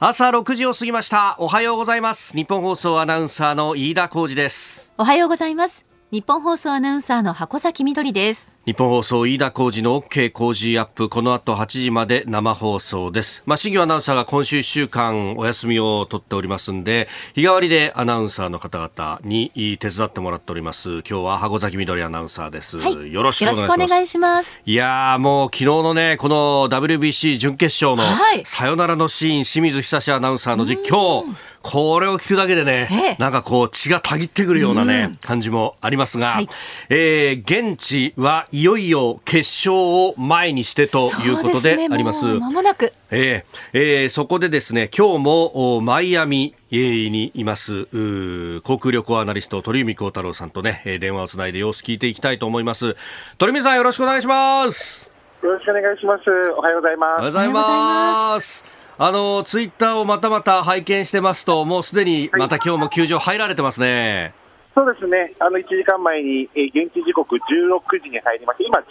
朝6時を過ぎました。おはようございます。日本放送アナウンサーの飯田浩二です。おはようございます。日本放送アナウンサーの箱崎みどりです。日本放送飯田浩二の OK 工事アップこの後8時まで生放送です。まあ新業アナウンサーが今週1週間お休みを取っておりますんで日替わりでアナウンサーの方々に手伝ってもらっております。今日は箱崎みどりアナウンサーです、はい、よろしくお願いします。いやもう昨日のねこの WBC 準決勝のさよならのシーン清水久アナウンサーの実況これを聞くだけでね、ええ、なんかこう血がたぎってくるようなね、うん、感じもありますが、はい、えー、現地はいよいよ決勝を前にしてということであります。ま、ね、もなく。えー、えー、そこでですね、今日もマイアミにいます。航空旅行アナリスト鳥海幸太郎さんとね電話をつないで様子聞いていきたいと思います。鳥海さんよろしくお願いします。よろしくお願いします。おはようございます。おはようございますあのツイッターをまたまた拝見してますと、もうすでにまた今日も球場入られてますね。そうですね、あの1時間前に、えー、現地時刻16時に入りまして、今、17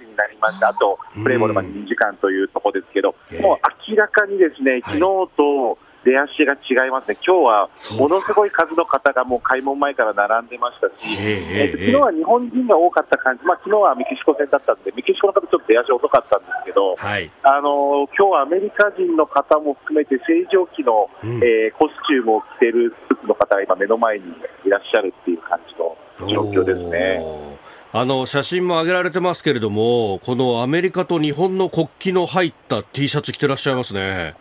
時になりました、あとプレーボールまで2時間というところですけど、もう明らかにですね昨日と出足が違いますね、今日はものすごい数の方がもう開門前から並んでましたし、えー、昨日は日本人が多かった感じ、まあ昨日はメキシコ戦だったんで、メキシコの方、ちょっと出足遅かったんですけど、はい、あの今日はアメリカ人の方も含めて、正常期の、うん、えー、コスチュームを着ているスーツの方が今、目の前にいらっしゃるっていう感じの状況ですね。あの写真も上げられてますけれども、このアメリカと日本の国旗の入った T シャツ着てらっしゃいますね。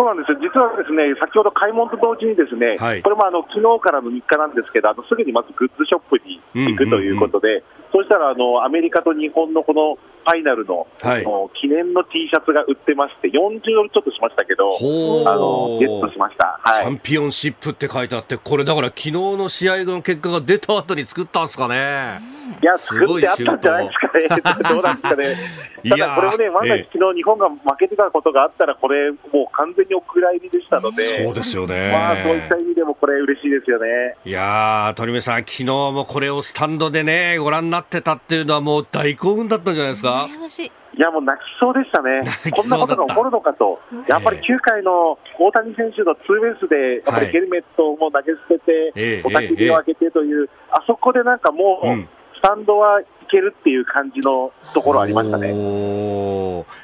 そうなんですよ、実はですね先ほど開門と同時に、ですね、はい、これもあの昨日からの日課なんですけど、あのすぐにまずグッズショップに行くということで、そうしたらあのアメリカと日本のこのファイナルの,、はい、の記念の T シャツが売ってまして、40ドルちょっとしましたけど、あのゲットしました、はい、チャンピオンシップって書いてあって、これ、だから昨日の試合の結果が出た後に作ったんですかね。いや、作ってあったんじゃないですかね、どうなんですかね。ただこれもね、万が一、昨日日本が負けてたことがあったら、これ、もう完全にお蔵入りでしたので、そうですよね。まあ、そういった意味でも、これ、嬉しいですよね。いや鳥海さん、昨日もこれをスタンドでね、ご覧になってたっていうのは、もう大興奮だったんじゃないですか？い。やもう泣きそうでしたね、こんなことが起こるのかと、やっぱり9回の大谷選手のツーベースで、やっぱりヘルメットをも投げ捨てて、おたき火を開けてという、あそこでなんかもう、スタンドはいけるっていう感じのところありましたね。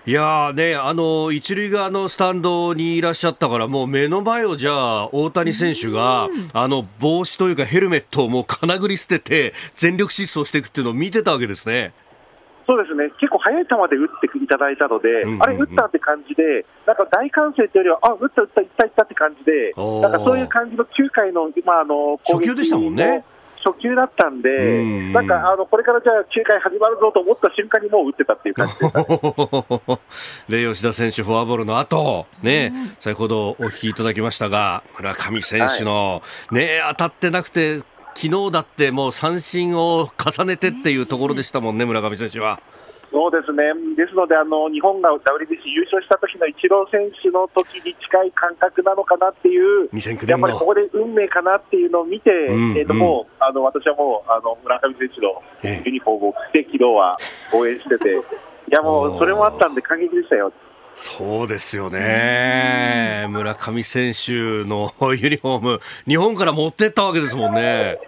いやね、あの一塁側のスタンドにいらっしゃったから、もう目の前をじゃあ、大谷選手が、あの帽子というかヘルメットをもうかなぐり捨てて、全力疾走していくっていうのを見てたわけですね。そうですね、結構速い球で打っていただいたので、うんうんうん、あれ、打ったって感じで、なんか大歓声というよりは、あ打った、打った、いった、いったって感じで、なんかそういう感じの9回の、まあ、あの攻撃初球でしたもんね。初球だったんで、んなんかあのこれからじゃあ9回始まるぞと思った瞬間にもう打ってたっていう感じでで、吉田選手、フォアボールの後、ね、先ほどお聞きいただきましたが、村上選手の、はい、ね、当たってなくて、昨日だってもう三振を重ねてっていうところでしたもんね、村上選手は。そうですね、ですので、あの日本が WBC 優勝した時のイチロー選手の時に近い感覚なのかなっていう、やっぱりここで運命かなっていうのを見て、うんうん、えーともうあの私はもうあの村上選手のユニフォームを着て、昨日は応援してて、いやもうそれもあったんで、感激でしたよ。そうですよね、村上選手の ユニフォーム、日本から持ってったわけですもんね。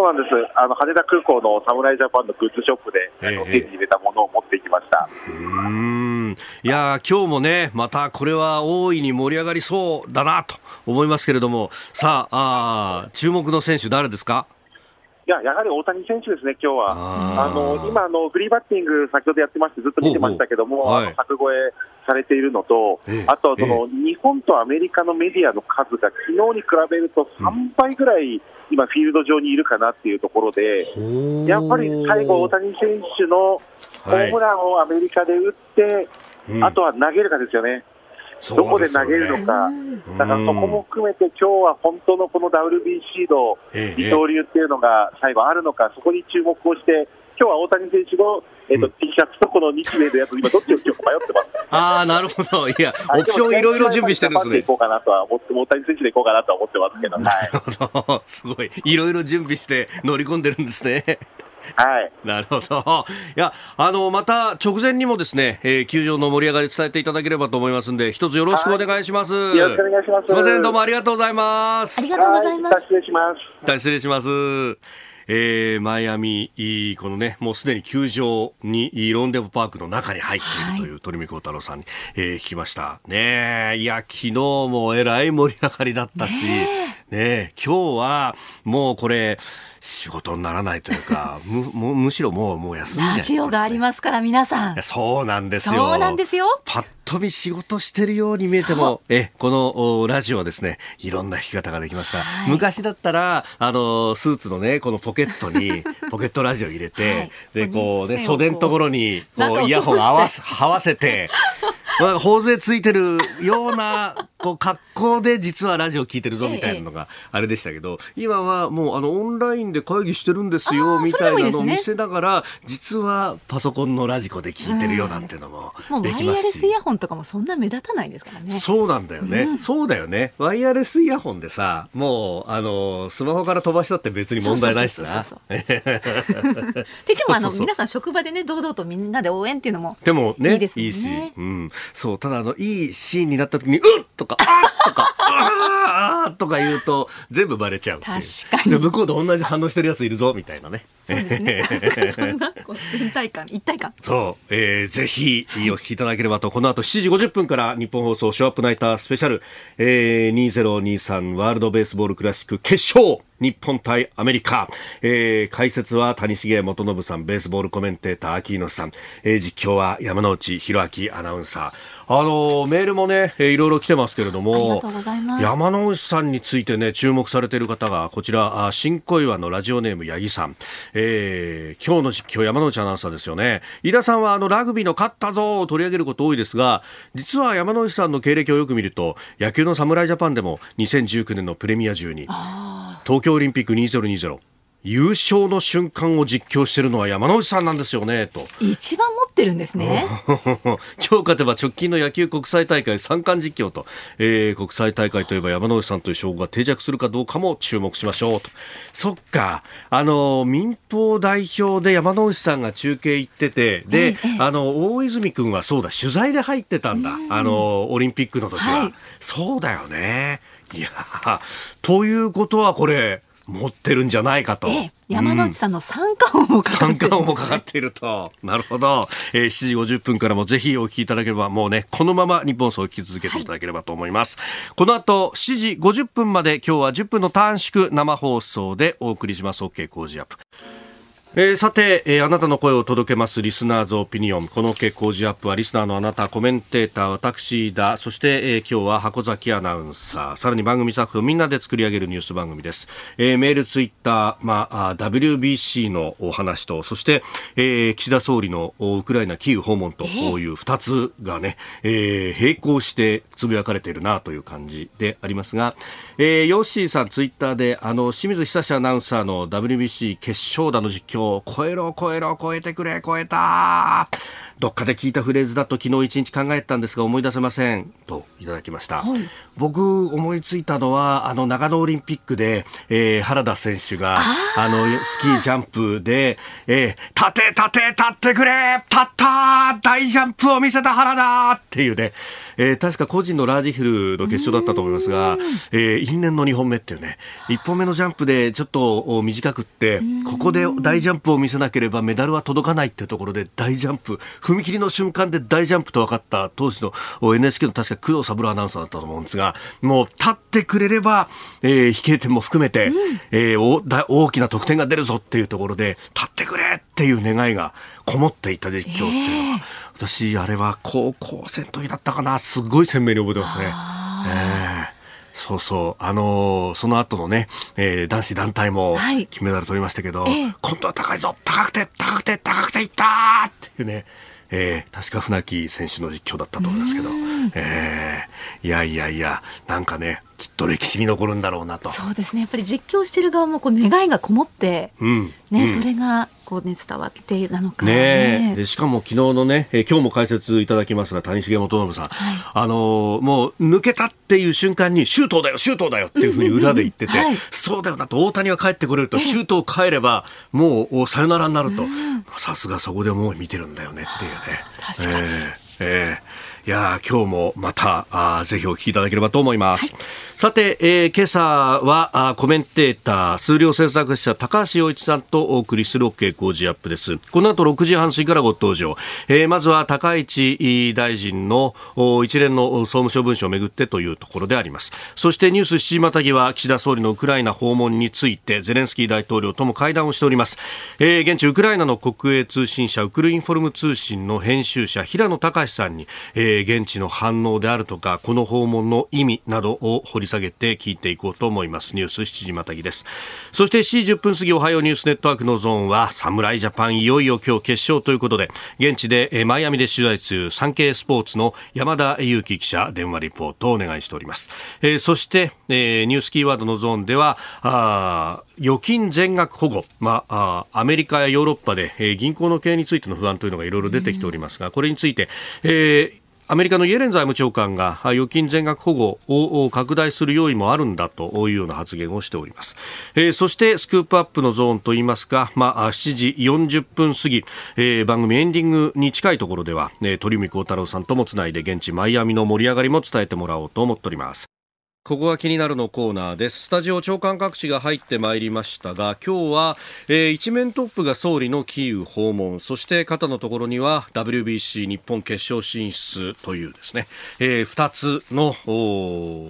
そうなんです。あの羽田空港の侍ジャパンのグッズショップで、えー、手に入れたものを持ってきました。うんいや今日もね、またこれは大いに盛り上がりそうだなと思いますけれども、さあ、あ注目の選手、誰ですか？いや、やはり大谷選手ですね、今日は。あの今あの、フリーバッティング、先ほどやってまして、ずっと見てましたけども、はい、柵越えされているのと、あとその、日本とアメリカのメディアの数が昨日に比べると3倍ぐらい、今、フィールド上にいるかなっていうところで、やっぱり最後、大谷選手のホームランをアメリカで打って、あとは投げるかですよね。どこで投げるのか、だからそこも含めて、今日は本当のこの WBC の二刀流っていうのが最後あるのか、そこに注目をして、今日は大谷選手の、えーと T シャツとこの日米のやつ、今、どっちを着ようか迷ってます。ああ、なるほど、いや、オプションいろいろ準備してるんですね。いこうかなとは思って、大谷選手でいこうかなとは思ってますけど、なるほど、すごい、いろいろ準備して乗り込んでるんですね。はい。なるほど。いや、あの、また直前にもですね、えー、球場の盛り上がり伝えていただければと思いますんで、一つよろしくお願いします。よろしくお願いします。すみません、どうもありがとうございます。ありがとうございます。失礼します。大失礼します。えー、マイアミ、このね、もうすでに球場に、ロンデポパークの中に入っているという鳥海幸太郎さんに、えー、聞きました。ねいや、昨日もえらい盛り上がりだったし、ね今日はもうこれ、仕事にならないというか、む、むむしろもう、もう休んじゃラジオがありますから、皆さん。そうなんですよ。そうなんですよ。パッと見仕事してるように見えても、え、このラジオはですね、いろんな弾き方ができますから、はい、昔だったら、あの、スーツのね、このポケットに、ポケットラジオ入れて、はい、で、こうね、袖のところに、こう、イヤホン合わせ、合わせて、なんか、頬杖ついてるような、こう、格好で実はラジオ聞いてるぞみたいなのがあれでしたけど、今はもう、あの、オンラインで会議してるんですよ、みたいなのを見せながら、実はパソコンのラジコで聞いてるよなんていうのもできますし。ワイヤレスイヤホンとかもそんな目立たないですからね。そうなんだよね。うん、そうだよね。ワイヤレスイヤホンでさ、もう、あの、スマホから飛ばしたって別に問題ないしな。で、でもあの、皆さん職場でね、堂々とみんなで応援っていうのもでもね、いいですね。いいし、うん。そう、ただあの、いいシーンになった時に、うっ とか、あっとか、あーとか言うと、全部バレちゃう確かに。向こうと同じ反応してるやついるぞ、みたいなね。そうですね。そんな、連帯感、一体感。そう、えー、ぜひ、お聞きいただければと、この後7時50分から日本放送ショーアップナイタースペシャル、えー、2023ワールドベースボールクラシック決勝日本対アメリカ、えー、解説は谷重元信さんベースボールコメンテーター秋野さん、えー、実況は山内弘明アナウンサーあのメールもね、えー、いろいろ来てますけれども山内さんについてね注目されている方がこちらあ新小岩のラジオネーム八木さん、えー、今日の実況山内アナウンサーですよね。飯田さんはあのラグビーの勝ったぞを取り上げること多いですが実は山内さんの経歴をよく見ると野球の侍ジャパンでも2019年のプレミア中に東京オリンピック2020優勝の瞬間を実況しているのは山内さんなんですよねと。一番持ってるんですね。今日勝てば直近の野球国際大会三冠実況と、えー、国際大会といえば山内さんという称号が定着するかどうかも注目しましょうと。そっか。あの民放代表で山内さんが中継行っててで、ええ、あの大泉君はそうだ取材で入ってたんだ。あのオリンピックの時は、はい、そうだよね。いやということはこれ持ってるんじゃないかと。ええ、山内さんの三冠王もかかっている、三冠王もかかっていると。なるほど。えー、7時50分からもぜひお聞きいただければ、もうね、このまま日本総を聞き続けていただければと思います。はい、この後、7時50分まで今日は10分の短縮生放送でお送りします。OK 工事アップ。えー、さて、えー、あなたの声を届けますリスナーズオピニオン。この傾向ジアップはリスナーのあなたコメンテーター私だ。そして、えー、今日は箱崎アナウンサー。さらに番組スタッフみんなで作り上げるニュース番組です、えー、メールツイッター、まあ、WBC のお話とそして、えー、岸田総理のウクライナキーウ訪問という2つがね、えー、並行してつぶやかれているなという感じでありますが、えー、ヨッシーさんツイッターであの清水久志アナウンサーの WBC 決勝打の実況超えろ超えろ超えてくれ超えたどっかで聞いたフレーズだと昨日一日考えたんですが思い出せません。といただきました、はい、僕思いついたのはあの長野オリンピックで、えー、原田選手があのスキージャンプで、えー、立て立て立ってくれ立った大ジャンプを見せた原田っていうねえー、確か個人のラージヒルの決勝だったと思いますが、えー、因縁の2本目っていうね、1本目のジャンプでちょっと短くって、ここで大ジャンプを見せなければメダルは届かないっていうところで大ジャンプ、踏切の瞬間で大ジャンプと分かった当時の NHK の確か工藤三郎アナウンサーだったと思うんですが、もう立ってくれれば、えー、飛型点も含めて、うん、えー、大きな得点が出るぞっていうところで、立ってくれっていう願いがこもっていた実況っていうのは、私、あれは高校生の時だったかな、すごい鮮明に覚えてますね。えー、そうそう。あのー、その後のね、えー、男子団体も金メダル取りましたけど、はい、今度は高いぞ。高くて、高くて、高くていったっていうね、えー、確か船木選手の実況だったと思いますけど、えー、いやいやいや、なんかね、きっと歴史に残るんだろうなと。そうですね。やっぱり実況してる側もこう願いがこもって、うん、ね、うん、それがこうね伝わってなのかね。ねでしかも昨日のね、え今日も解説いただきますが谷繁元信さん、はい、あのー、もう抜けたっていう瞬間にシュートだよシュートだよっていうふうに裏で言ってて、はい、そうだよなと大谷は帰ってこれるとシュートを変えればもうさよならになると、さすがそこでもう見てるんだよねっていうね。確かに。えーえーいや今日もまたあぜひお聞きいただければと思います。はい、さて、えー、今朝はコメンテーター、数量政策者高橋洋一さんとお送りする OK 工事アップです。この後6時半過ぎからご登場。えー、まずは高市大臣の一連の総務省文書をめぐってというところであります。そしてニュース7時またぎは岸田総理のウクライナ訪問についてゼレンスキー大統領とも会談をしております。えー、現地ウクライナの国営通信社ウクルインフォルム通信の編集者平野隆さんに、えー、現地の反応であるとかこの訪問の意味などを掘り下げて聞いていこうと思います。ニュース7時またぎです。そして7時10分過ぎおはようニュースネットワークのゾーンは侍ジャパン。いよいよ今日決勝ということで現地で、えー、マイアミで取材中産経スポーツの山田裕樹記者電話リポートをお願いしております、えー、そして、えー、ニュースキーワードのゾーンではあ預金全額保護、まあ、アメリカやヨーロッパで、えー、銀行の経営についての不安というのがいろいろ出てきておりますが、これについて、えー、アメリカのイエレン財務長官が預金全額保護を拡大する用意もあるんだというような発言をしております。えー、そしてスクープアップのゾーンといいますか、まあ、7時40分過ぎ、えー、番組エンディングに近いところでは、えー、鳥海幸太郎さんともつないで現地マイアミの盛り上がりも伝えてもらおうと思っております。ここが気になるのコーナーです。スタジオ長官各紙が入ってまいりましたが、今日は、えー、一面トップが総理のキーウ訪問、そして肩のところには WBC 日本決勝進出というですね、えー、2つの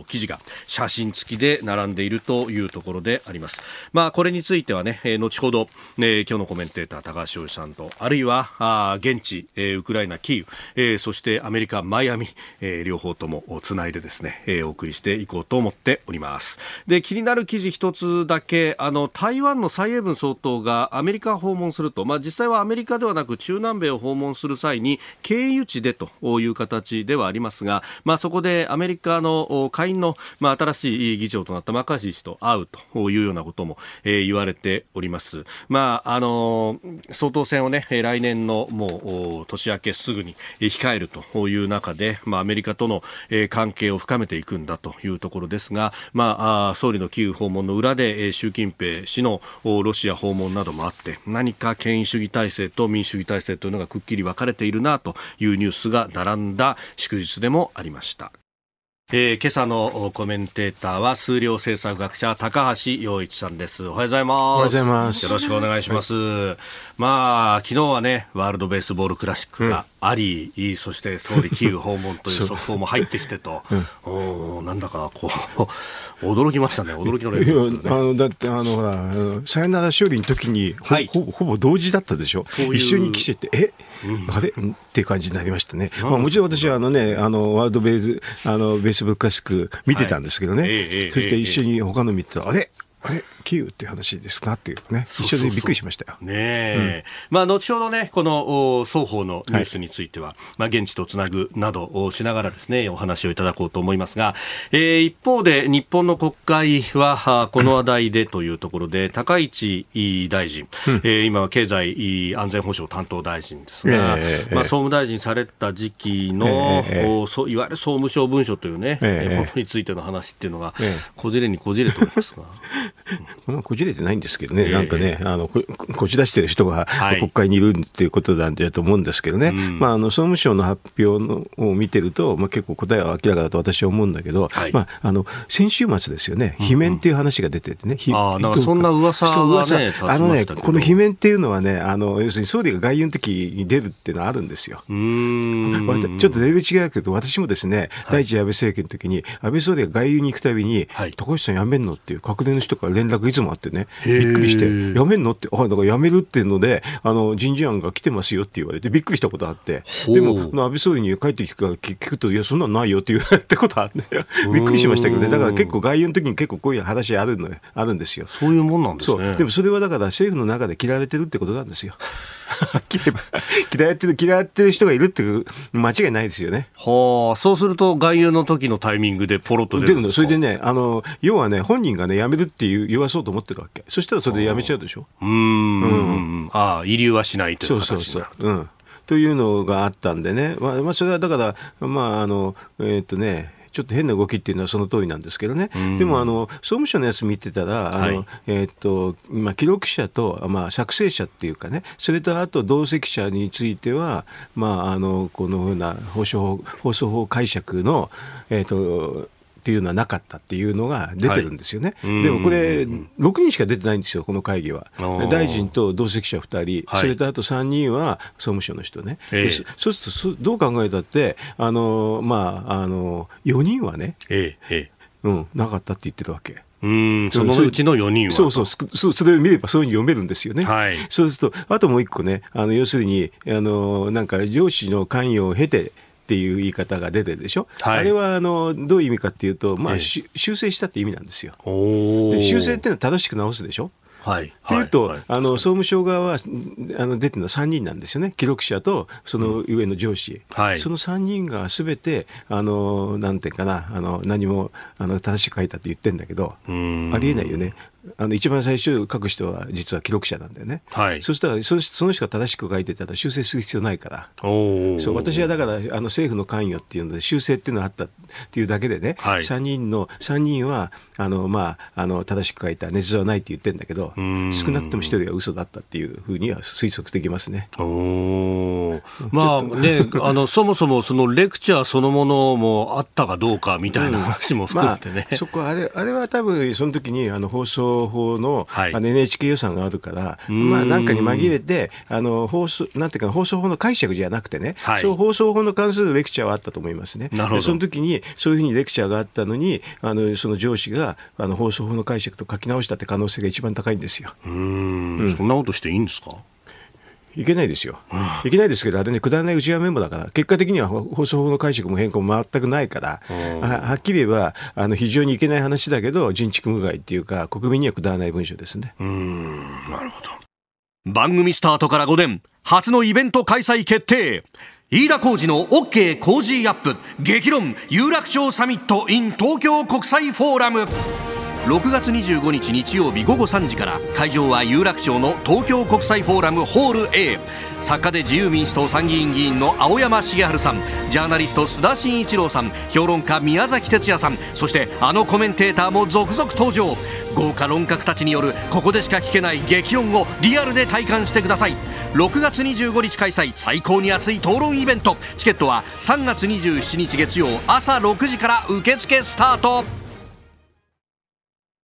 記事が写真付きで並んでいるというところであります。まあ、これについてはね、えー、後ほど、えー、今日のコメンテーター高橋洋さんと、あるいはあ現地、えー、ウクライナキーウ、えー、そしてアメリカマイアミ、えー、両方ともつないでですね、えー、お送りしていこうとと思っております。で気になる記事一つだけあの台湾の蔡英文総統がアメリカを訪問すると、まあ、実際はアメリカではなく中南米を訪問する際に経由地でという形ではありますが、まあ、そこでアメリカの下院の、まあ、新しい議長となったマカシー氏と会うというようなことも、えー、言われております。まああの総統選をね来年のもう年明けすぐに控えるという中で、まあ、アメリカとの関係を深めていくんだというところですが、まあ、総理のキーウ訪問の裏で習近平氏のロシア訪問などもあって何か権威主義体制と民主主義体制というのがくっきり分かれているなというニュースが並んだ祝日でもありました。えー、今朝のコメンテーターは数量政策学者高橋洋一さんです。おはようございます。おはようございます。よろしくお願いします。はい、まあ昨日はねワールドベースボールクラシックがあり、うん、そして総理キーウ訪問という速報も入ってきてと、うん、おなんだかこう驚きましたね、驚きのレベル、ね、あのだってあのほらさよなら勝利の時にほはい、ほほぼ同時だったでしょ？うう一緒に来ててえ、うん、あれっていう感じになりましたね。まあもちろん私はあのねあのワールドベースあのベースブッククラシック見てたんですけどね。はい、そして一緒に他の見てたら、あれ？あれキーウっていう話ですなっていうね、一緒にびっくりしましたよ。ねえ、うん、まあ、後ほどね、この双方のニュースについては、はい、まあ、現地とつなぐなどをしながらですね、お話をいただこうと思いますが、えー、一方で日本の国会は、この話題でというところで、高市大臣、うん、えー、今は経済安全保障担当大臣ですが、えー、まあ、総務大臣された時期の、えー、そいわゆる総務省文書というね、えー、ものについての話っていうのが、こじれにこじれておりますが。まあ、こじれてないんですけどね、えー、なんかね、あのここじ出してる人が国会にいるっていうことなんだと思うんですけどね、はい、まあ、あの総務省の発表のを見てると、まあ、結構答えは明らかだと私は思うんだけど、はい、まあ、あの先週末ですよね、罷免っていう話が出ててね、うんうん、あなんかそんな噂が、ね、あのね、この罷免っていうのはね、あの要するに総理が外遊の時に出るっていうのはあるんですよ。うん。ちょっとレベル違うけど、私もですね、第一次安倍政権の時に、安倍総理が外遊に行くたびに、高橋さん辞めんのっていう、閣僚の人から連絡いつもあってね、びっくりして、辞めんの？って、あ、だから辞めるっていうので、あの、人事案が来てますよって言われて、びっくりしたことあって、でも、安倍総理に帰ってきく聞くと、いや、そんなのないよって言われたことあって、びっくりしましたけどね、だから結構外遊の時に結構こういう話あるのあるんですよ。そういうもんなんですね。でもそれはだから政府の中で嫌われてるってことなんですよ。嫌ってる、嫌ってる人がいるっていう間違いないですよね。はあ、そうすると外遊の時のタイミングでポロッと出るのそれでね、あの、要はね、本人がね、辞めるっていう言わそうと思ってるわけ。そしたらそれで辞めちゃうでしょ？うん。うん。ああ、遺留はしないというそうそうそう。うん。というのがあったんでね、まあ、まあ、それはだから、まあ、あの、えー、っとね、ちょっと変な動きっていうのはその通りなんですけどね、でもあの総務省のやつ見てたら、あの、はい、えー、っとまあ、記録者と、まあ、作成者っていうかね、それとあと同席者については、まあ、あのこのふうな放送法放送法解釈の、えー、っとっていうのはなかったっていうのが出てるんですよね。はい、でもこれ、6人しか出てないんですよ、この会議は。大臣と同席者2人、はい、それとあと3人は総務省の人ね。えー、そうすると、どう考えたって、あのまあ、あの4人はね、えー、うん、なかったって言ってたわけ。うんそのうちの4人は。そうそうそ、それを見ればそういうふうに読めるんですよね。はい、そうすると、あともう一個ね、あの要するに、あのなんか上司の関与を経て、っていう言い方が出てるでしょ、はい、あれはあのどういう意味かっていうと、まあ、修正したって意味なんですよ。で修正っていうのは正しく直すでしょ？はい、というと、はい、あの総務省側はあの出てるのは3人なんですよね、記録者とその上の上司、うんはい、その3人がすべて、あのなんていうかな、あの何もあの正しく書いたって言ってるんだけど、ありえないよね、あの一番最初書く人は実は記録者なんだよね、はい、そしたらそその人が正しく書いてたら修正する必要ないから。そう私はだからあの政府の関与っていうので修正っていうのがあったっていうだけでね、はい、3人の3人はあの、まあ、あの正しく書いた捏造はないって言ってるんだけど少なくとも1人は嘘だったっていうふうには推測できますね。おまあねあのそもそもそのレクチャーそのものもあったかどうかみたいな話も含めてね、まあ、そこあれあれは多分その時にあの放送法の、はい、NHK 予算があるから、まあ、なんかに紛れて、あの放送なんていうか、放送法の解釈じゃなくてね、はい、そう放送法の関するレクチャーはあったと思いますね。なるほど。その時に、そういうふうにレクチャーがあったのに、あのその上司があの放送法の解釈と書き直したって可能性が一番高いんですよ。うん、そんなことしていいんですか？いけないですよ。いけないですけど、あれね、くだらない内輪メモだから、結果的には放送法の解釈も変更も全くないから、はっきり言えば、あの非常にいけない話だけど、人畜無害っていうか、国民にはくだらない文章ですね。うん、なるほど。番組スタートから5年、初のイベント開催決定。飯田浩二の OK 工事アップ激論有楽町サミット in 東京国際フォーラム6月25日日曜日午後3時から会場は有楽町の東京国際フォーラムホール A 作家で自由民主党参議院議員の青山茂春さんジャーナリスト須田慎一郎さん評論家宮崎哲也さんそしてあのコメンテーターも続々登場。豪華論客たちによるここでしか聞けない激論をリアルで体感してください。6月25日開催最高に熱い討論イベント。チケットは3月27日月曜朝6時から受付スタート。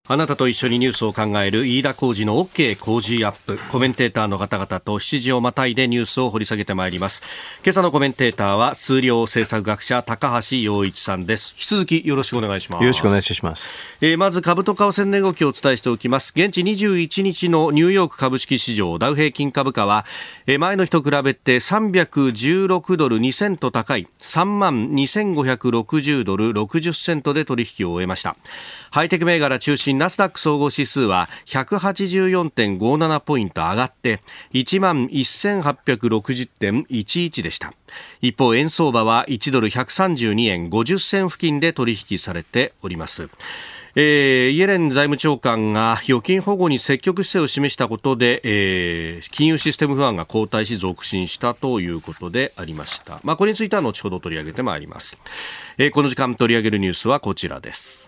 あなたと一緒にニュースを考える飯田浩二の OK 工事アップ。コメンテーターの方々と7時をまたいでニュースを掘り下げてまいります。今朝のコメンテーターは数量政策学者高橋洋一さんです。引き続きよろしくお願いします。よろしくお願いします。えー、まず株と為替の動きをお伝えしておきます。現地21日のニューヨーク株式市場ダウ平均株価は、えー、前の日と比べて316ドル2セント高い3万2560ドル60セントで取引を終えました。ハイテク銘柄中心ナスダック総合指数は184.57ポイント上がって1万1860.11でした一方円相場は1ドル132円50銭付近で取引されておりますえー、イエレン財務長官が預金保護に積極姿勢を示したことで、えー、金融システム不安が後退し続伸したということでありました。まあ、これについては後ほど取り上げてまいります。えー、この時間取り上げるニュースはこちらです。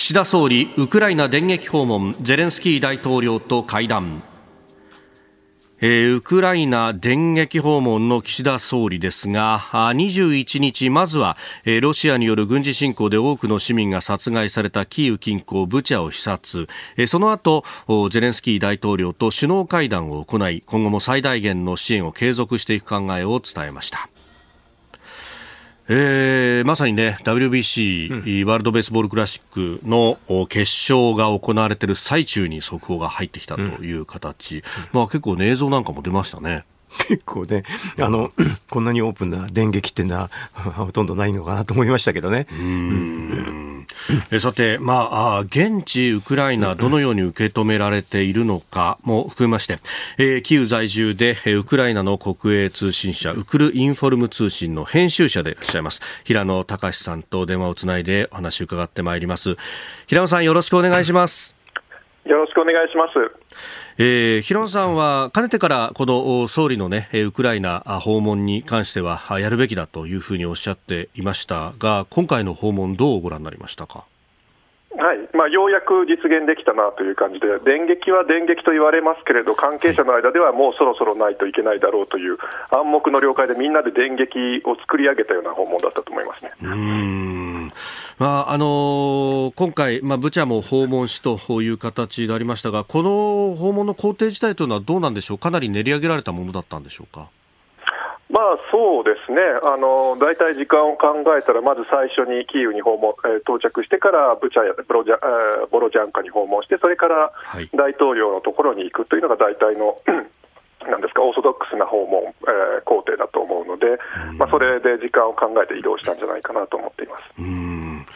岸田総理ウクライナ電撃訪問ゼレンスキー大統領と会談。えー、ウクライナ電撃訪問の岸田総理ですが21日まずは、えー、ロシアによる軍事侵攻で多くの市民が殺害されたキーウ近郊ブチャを視察、えー、その後ゼレンスキー大統領と首脳会談を行い今後も最大限の支援を継続していく考えを伝えました。えー、まさにね WBC、うん、ワールド・ベースボール・クラシックの決勝が行われている最中に速報が入ってきたという形、うん、まあ、結構、ね、映像なんかも出ましたね。結構ね、あの、こんなにオープンな電撃っていうのは ほとんどないのかなと思いましたけどね。うんえさて、まあ、現地ウクライナ、どのように受け止められているのかも含めまして、えー、キーウ在住で、ウクライナの国営通信社、ウクルインフォルム通信の編集者でいらっしゃいます、平野隆さんと電話をつないでお話を伺ってまいります。平野さん、よろしくお願いします。よろしくお願いします。えー、平野さんはかねてからこの総理の、ね、ウクライナ訪問に関してはやるべきだというふうにおっしゃっていましたが今回の訪問どうご覧になりましたか？はいまあ、ようやく実現できたなという感じで、電撃は電撃と言われますけれど、関係者の間ではもうそろそろないといけないだろうという暗黙の了解で、みんなで電撃を作り上げたような訪問だったと思いますね。うんまああのー、今回、まあ、ブチャも訪問しという形でありましたが、この訪問の工程自体というのはどうなんでしょう、かなり練り上げられたものだったんでしょうか？まあそうですね、あの大体時間を考えたら、まず最初にキーウに訪問、えー、到着してから、ブチャやボロジャ、えー、ボロジャンカに訪問して、それから大統領のところに行くというのが大体の、なんですか、オーソドックスな訪問、えー、工程だと思うので、まあ、それで時間を考えて移動したんじゃないかなと思っています。うん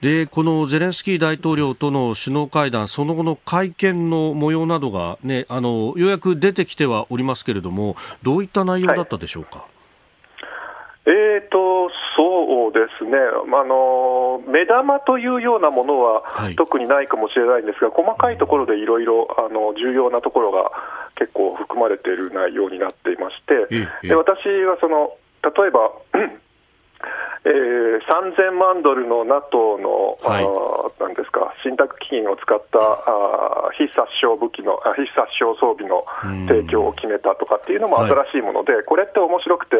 でこのゼレンスキー大統領との首脳会談、その後の会見の模様などが、ね、あのようやく出てきてはおりますけれども、どういった内容だったでしょうか？はい。えーと、そうですね、あの目玉というようなものは特にないかもしれないんですが、細かいところでいろいろ重要なところが結構含まれている内容になっていまして、で私はその例えばえー、3000万ドルの NATO の、はい、なんですか信託基金を使ったあ非殺傷武器の非殺傷装備の提供を決めたとかっていうのも新しいもので、はい、これって面白くて、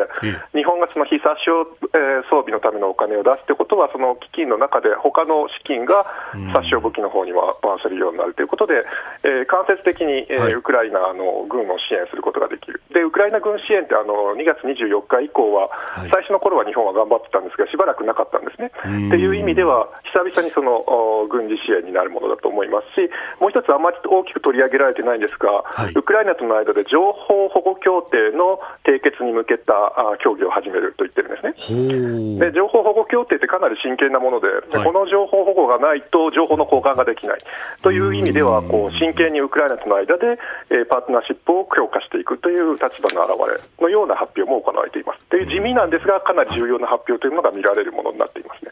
日本がその非殺傷、えー、装備のためのお金を出すってことは、その基金の中で他の資金が殺傷武器の方に回せるようになるということで、えー、間接的に、えー、はい、ウクライナの軍を支援することができる。でウクライナ軍支援ってあの2月24日以降は、最初の頃は日本は頑張ってたんですが、しばらくなかったんですね。っていう意味では、久々にその軍事支援になるものだと思いますし、もう一つ、あまり大きく取り上げられてないんですが、はい、ウクライナとの間で情報保護協定の締結に向けた協議を始めると言ってるんですね。で情報保護協定ってかなり真剣なもので、はい、この情報保護がないと情報の交換ができないという意味では、こう真剣にウクライナとの間で、えー、パートナーシップを強化していくという立場の表れのような発表も行われています。という地味なんですが、かなり重要な発表というのが見られるものになっていますね。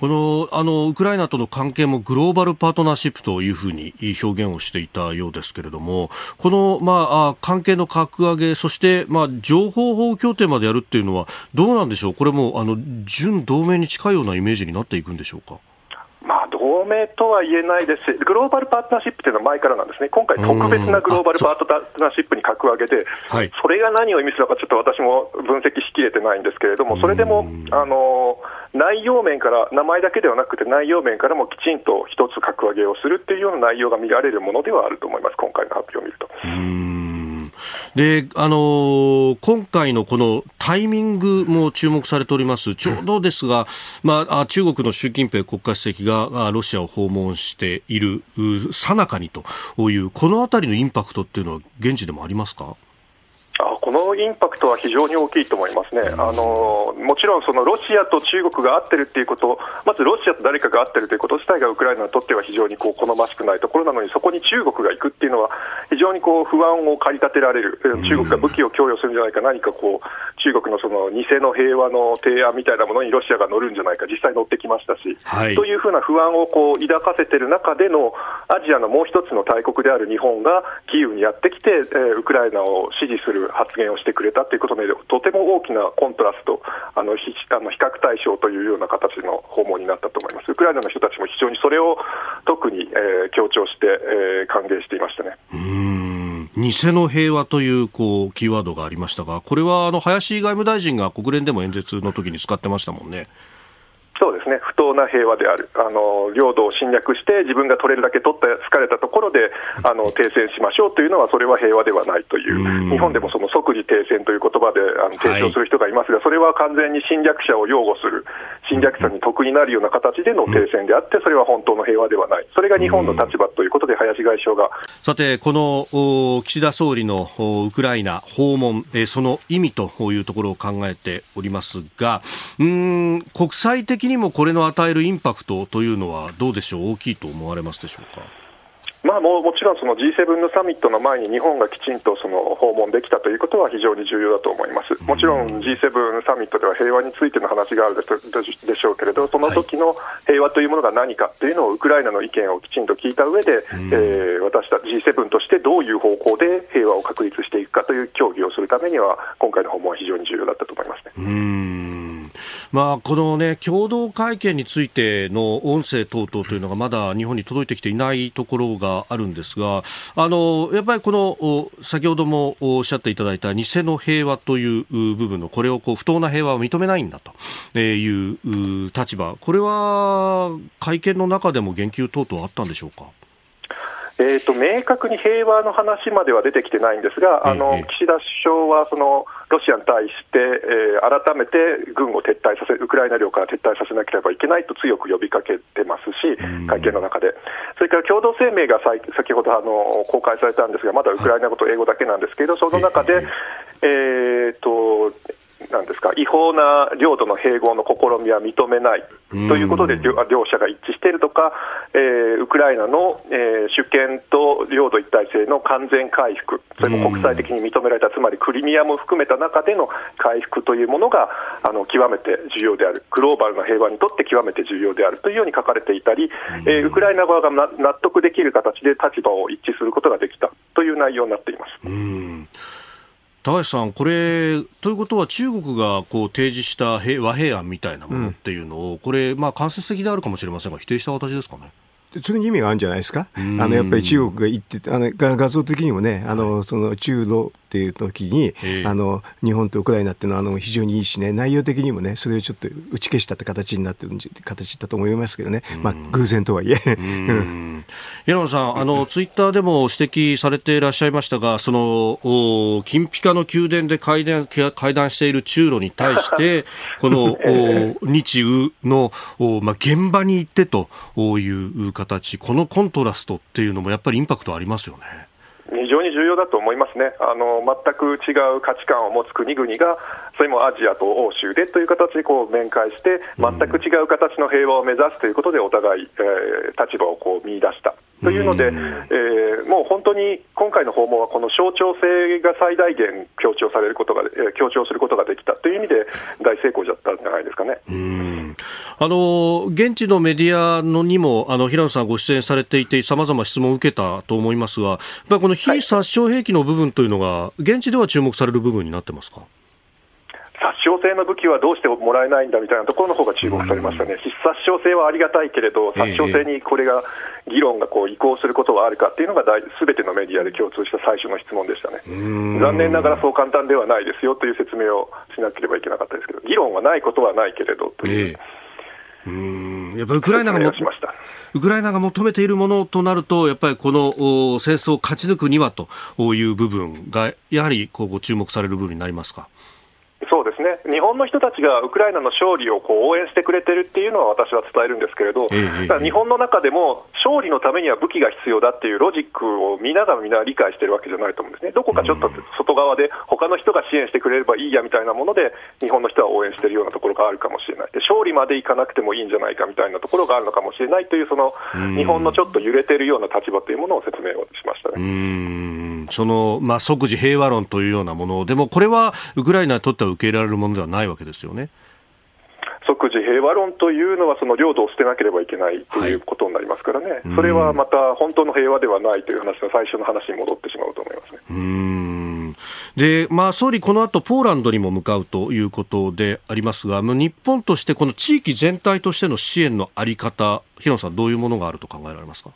このあのウクライナとの関係もグローバルパートナーシップというふうに表現をしていたようですけれども、この、まあ、関係の格上げ、そして、まあ、情報法協定までやるっていうのは、どうなんでしょう、これもあの準同盟に近いようなイメージになっていくんでしょうか？まあ、同盟とは言えないです。し、グローバルパートナーシップというのは前からなんですね、今回、特別なグローバルパートナーシップに格上げで、それが何を意味するのか、ちょっと私も分析しきれてないんですけれども、それでもあの内容面から、名前だけではなくて、内容面からもきちんと一つ格上げをするっていうような内容が見られるものではあると思います、今回の発表を見ると。で、あのー、今回のこのタイミングも注目されております。ちょうどですが、まあ、中国の習近平国家主席がロシアを訪問しているさなかにという、このあたりのインパクトっていうのは現地でもありますか？インパクトは非常に大きいと思いますね、あのもちろんそのロシアと中国が合ってるっていうこと、まずロシアと誰かが合ってるということ自体がウクライナにとっては非常にこう好ましくないところなのに、そこに中国が行くっていうのは、非常にこう不安を駆り立てられる、中国が武器を供与するんじゃないか、何かこう、中国のその偽の平和の提案みたいなものにロシアが乗るんじゃないか、実際乗ってきましたし、はい、というふうな不安をこう抱かせてる中での、アジアのもう一つの大国である日本がキーウにやってきて、えー、ウクライナを支持する発言をしてくれたということで、とても大きなコントラスト、あの比あの比較対象というような形の訪問になったと思います。ウクライナの人たちも非常にそれを特に、えー、強調して、えー、歓迎していましたね。うん偽の平和というこうキーワードがありましたが、これはあの林外務大臣が国連でも演説の時に使ってましたもんね。そうですね、不当な平和である、あの領土を侵略して、自分が取れるだけ取った疲れたところであの停戦しましょうというのは、それは平和ではないという、日本でもその即時停戦という言葉であの提唱する人がいますが、はい、それは完全に侵略者を擁護する、侵略者に得になるような形での停戦であって、それは本当の平和ではない、それが日本の立場ということで、林外相が。さて、この岸田総理のウクライナ訪問、その意味というところを考えておりますが、うん国際的にもこれの与えるインパクトというのはどうでしょう？大きいと思われますでしょうか？まあ、ももちろんその G7 のサミットの前に日本がきちんとその訪問できたということは非常に重要だと思います、もちろん G7 サミットでは平和についての話があるでしょうけれど、その時の平和というものが何かというのをウクライナの意見をきちんと聞いた上で、うえー、私たち G7 としてどういう方向で平和を確立していくかという協議をするためには、今回の訪問は非常に重要だったと思いますね。まあ、この、ね、共同会見についての音声等々というのがまだ日本に届いてきていないところがあるんですがあのやっぱりこの先ほどもおっしゃっていただいた偽の平和という部分のこれをこう不当な平和を認めないんだという立場これは会見の中でも言及等々あったんでしょうか？えーと、明確に平和の話までは出てきてないんですが、あの岸田首相はそのロシアに対して、えー、改めて軍を撤退させ、ウクライナ領から撤退させなければいけないと強く呼びかけてますし、会見の中で、それから共同声明が先ほどあの公開されたんですが、まだウクライナ語と英語だけなんですけど、その中で、えーとなんですか違法な領土の併合の試みは認めない。ということで両者が一致しているとか、えー、ウクライナの、えー、主権と領土一体性の完全回復、それも国際的に認められた、つまりクリミアも含めた中での回復というものがあの極めて重要である、グローバルな平和にとって極めて重要である。というように書かれていたり、えー、ウクライナ側が納得できる形で立場を一致することができた。という内容になっています。高橋さん、これ、ということは中国がこう提示した和平案みたいなものっていうのを、うん、これ、まあ、間接的であるかもしれませんが、否定した形ですかね？それに意味があるんじゃないですか、あのやっぱり中国が言ってあの画像的にもね、あのその中ロっていう時に、あの日本とウクライナっていうのはあの非常にいいしね、内容的にもね、それをちょっと打ち消したって形になってる形だと思いますけどね、まあ、偶然とはいえ。平野さん、あのツイッターでも指摘されていらっしゃいましたが、その金ピカの宮殿で会談会談している中ロに対して、この日宇の、まあ、現場に行ってという形、形このコントラストっていうのもやっぱりインパクトありますよね。非常に重要だと思いますね、あの全く違う価値観を持つ国々が、それもアジアと欧州でという形でこう面会して、全く違う形の平和を目指すということで、お互い、えー、立場をこう見出した。というので、えー、もう本当に今回の訪問は、この象徴性が最大限強調されることが、えー、強調することができたという意味で、大成功だったんじゃないですかね。あの現地のメディアのにもあの平野さんご出演されていて、さまざま質問を受けたと思いますが、やっぱりこの非殺傷兵器の部分というのが、現地では注目される部分になってますか？殺傷性の武器はどうしてもらえないんだみたいなところの方が注目されましたね、必殺傷性はありがたいけれど、殺傷性にこれが議論がこう移行することはあるかっていうのがすべてのメディアで共通した最初の質問でしたね、残念ながらそう簡単ではないですよという説明をしなければいけなかったですけど、議論はないことはないけれどという。うん。やっぱりウクライナがウクライナが求めているものとなると、やっぱりこの戦争を勝ち抜くにはという部分が、やはりこう注目される部分になりますか？そうですね。日本の人たちがウクライナの勝利をこう応援してくれてるっていうのは私は伝えるんですけれど、ええ、日本の中でも勝利のためには武器が必要だっていうロジックをみんながみんな理解してるわけじゃないと思うんですね、どこかちょっと外側で他の人が支援してくれればいいやみたいなもので、日本の人は応援してるようなところがあるかもしれない、で勝利までいかなくてもいいんじゃないかみたいなところがあるのかもしれないという、その日本のちょっと揺れてるような立場というものを説明をしましたね。そのまあ、即時平和論というようなものでも、これはウクライナにとっては受け入れられるものではないわけですよね。即時平和論というのは、その領土を捨てなければいけないということになりますからね、はい、それはまた本当の平和ではないという話の最初の話に戻ってしまうと思いますね。うんでまあ、総理、この後ポーランドにも向かうということでありますが、日本としてこの地域全体としての支援の在り方、平野さん、どういうものがあると考えられますか？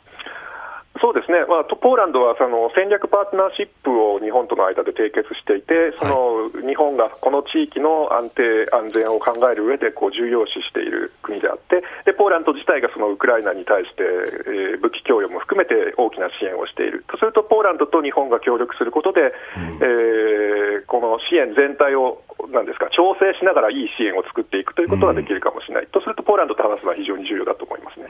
そうですね、まあ、ポーランドはその戦略パートナーシップを日本との間で締結していて、その日本がこの地域の安定、安全を考える上でこで重要視している国であってで、ポーランド自体がそのウクライナに対して、えー、武器供与も含めて大きな支援をしている、とすると、ポーランドと日本が協力することで、うん、えー、この支援全体をなんですか調整しながらいい支援を作っていくということができるかもしれない、うん、とすると、ポーランドと話すのは非常に重要だと思いますね。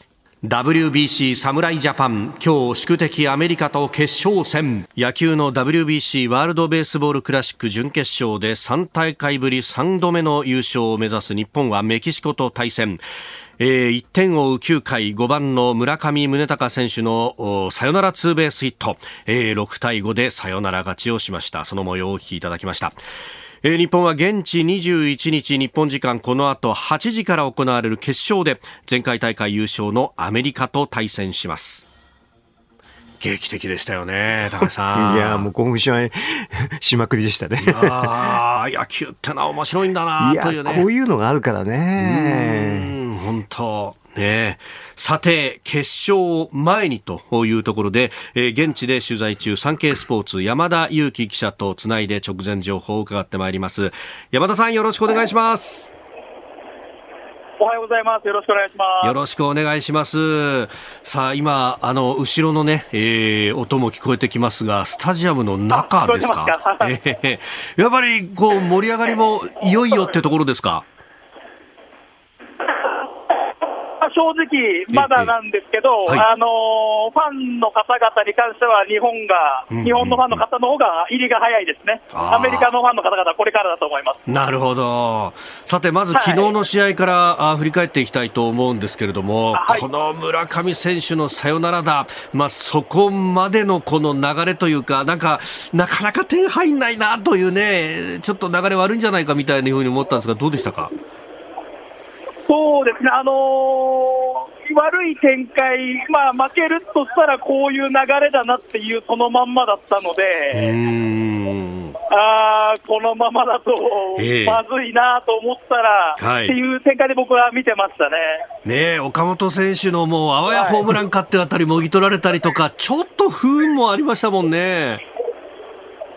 WBC 侍ジャパン今日宿敵アメリカと決勝戦。野球の WBC ワールドベースボールクラシック準決勝で3大会ぶり3度目の優勝を目指す日本はメキシコと対戦。えー、1点を追う9回5番の村上宗隆選手のサヨナラツーベースヒット、えー、6対5でサヨナラ勝ちをしました。その模様をお聞きいただきました。えー、日本は現地21日日本時間この後8時から行われる決勝で前回大会優勝のアメリカと対戦します劇的でしたよね、高橋さん。いや、もう興奮しまい、しまくりでしたね。ああ、野球ってのは面白いんだなというね。こういうのがあるからね。本当。ねさて、決勝前にというところで、えー、現地で取材中、サンケイスポーツ山田裕樹記者とつないで直前情報を伺ってまいります。山田さんよろしくお願いします。おはようございます。よろしくお願いします。よろしくお願いします。さあ、今、あの、後ろのね、えー、音も聞こえてきますが、スタジアムの中ですか？か？えー、やっぱり、こう、盛り上がりもいよいよってところですか？正直、まだなんですけど、はい、あのファンの方々に関しては、日本が、うんうん、日本のファンの方の方が入りが早いですね、アメリカのファンの方々はこれからだと思います。なるほど、さて、まず昨日の試合から、はい、振り返っていきたいと思うんですけれども、はい、この村上選手のサヨナラ打、まあ、そこまでのこの流れというか、なんか、なかなか点入んないなというね、ちょっと流れ悪いんじゃないかみたいなふうに思ったんですが、どうでしたか？そうですね、あのー、悪い展開、まあ、負けるとしたらこういう流れだなっていう、そのまんまだったので、あこのままだとまずいなと思ったら、えー、っていう展開で僕は見てましたね。ね岡本選手のもうあわやホームラン勝ってあたりもぎ取られたりとか、ちょっと不運もありましたもんね。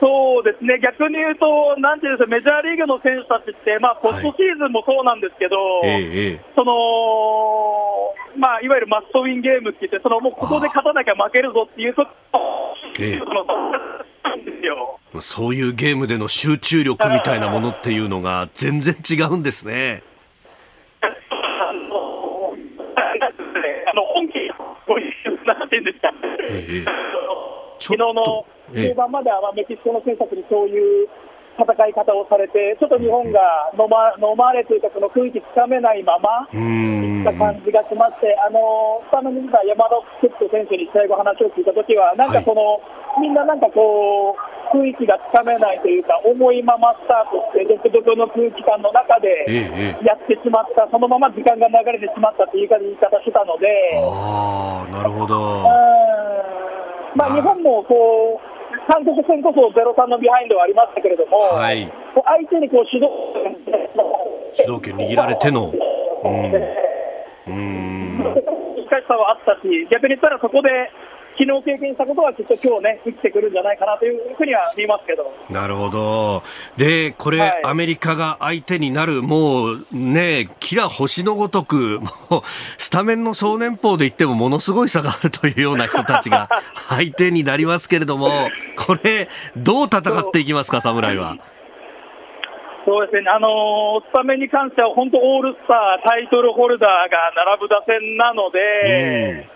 そうですね、逆に言うと、なんていうんですか、メジャーリーグの選手たちって、まあ、ポストシーズンもそうなんですけど、はい、そのまあ、いわゆるマストウィンゲームって言って、そのもうここで勝たなきゃ負けるぞっていうと、ええ、そういうゲームでの集中力みたいなものっていうのが全然違うんですね。あの本気、なんていうんですか、ええ、昨日の中盤まではメキシコの選手たちにそういう戦い方をされて、ちょっと日本が飲ま飲まれというか、その空気つかめないままいった感じがしまして、あのスタメンに出た山田哲人選手に最後、話を聞いたときは、なんかその、はい、みんななんかこう、雰囲気がつかめないというか、重いままスタートして、独特の空気感の中でやってしまった、そのまま時間が流れてしまったという言い方したので。あなるほど。まあ、日本もこう韓国戦こそ0-3のビハインドはありましたけれども、はい、相手にこう主導主導権握られての。うん、うん。難しさはあったし、逆に言ったらそこで昨日経験したことはきっと今日ね、生きてくるんじゃないかなというふうには見ますけど。なるほど。で、これ、はい、アメリカが相手になる、もうね、キラ星のごとく、もう、スタメンの総年俸で言ってもものすごい差があるというような人たちが 相手になりますけれども、これ、どう戦っていきますか、侍は？そうですね、あのー、スタメンに関しては本当、オールスター、タイトルホルダーが並ぶ打線なので、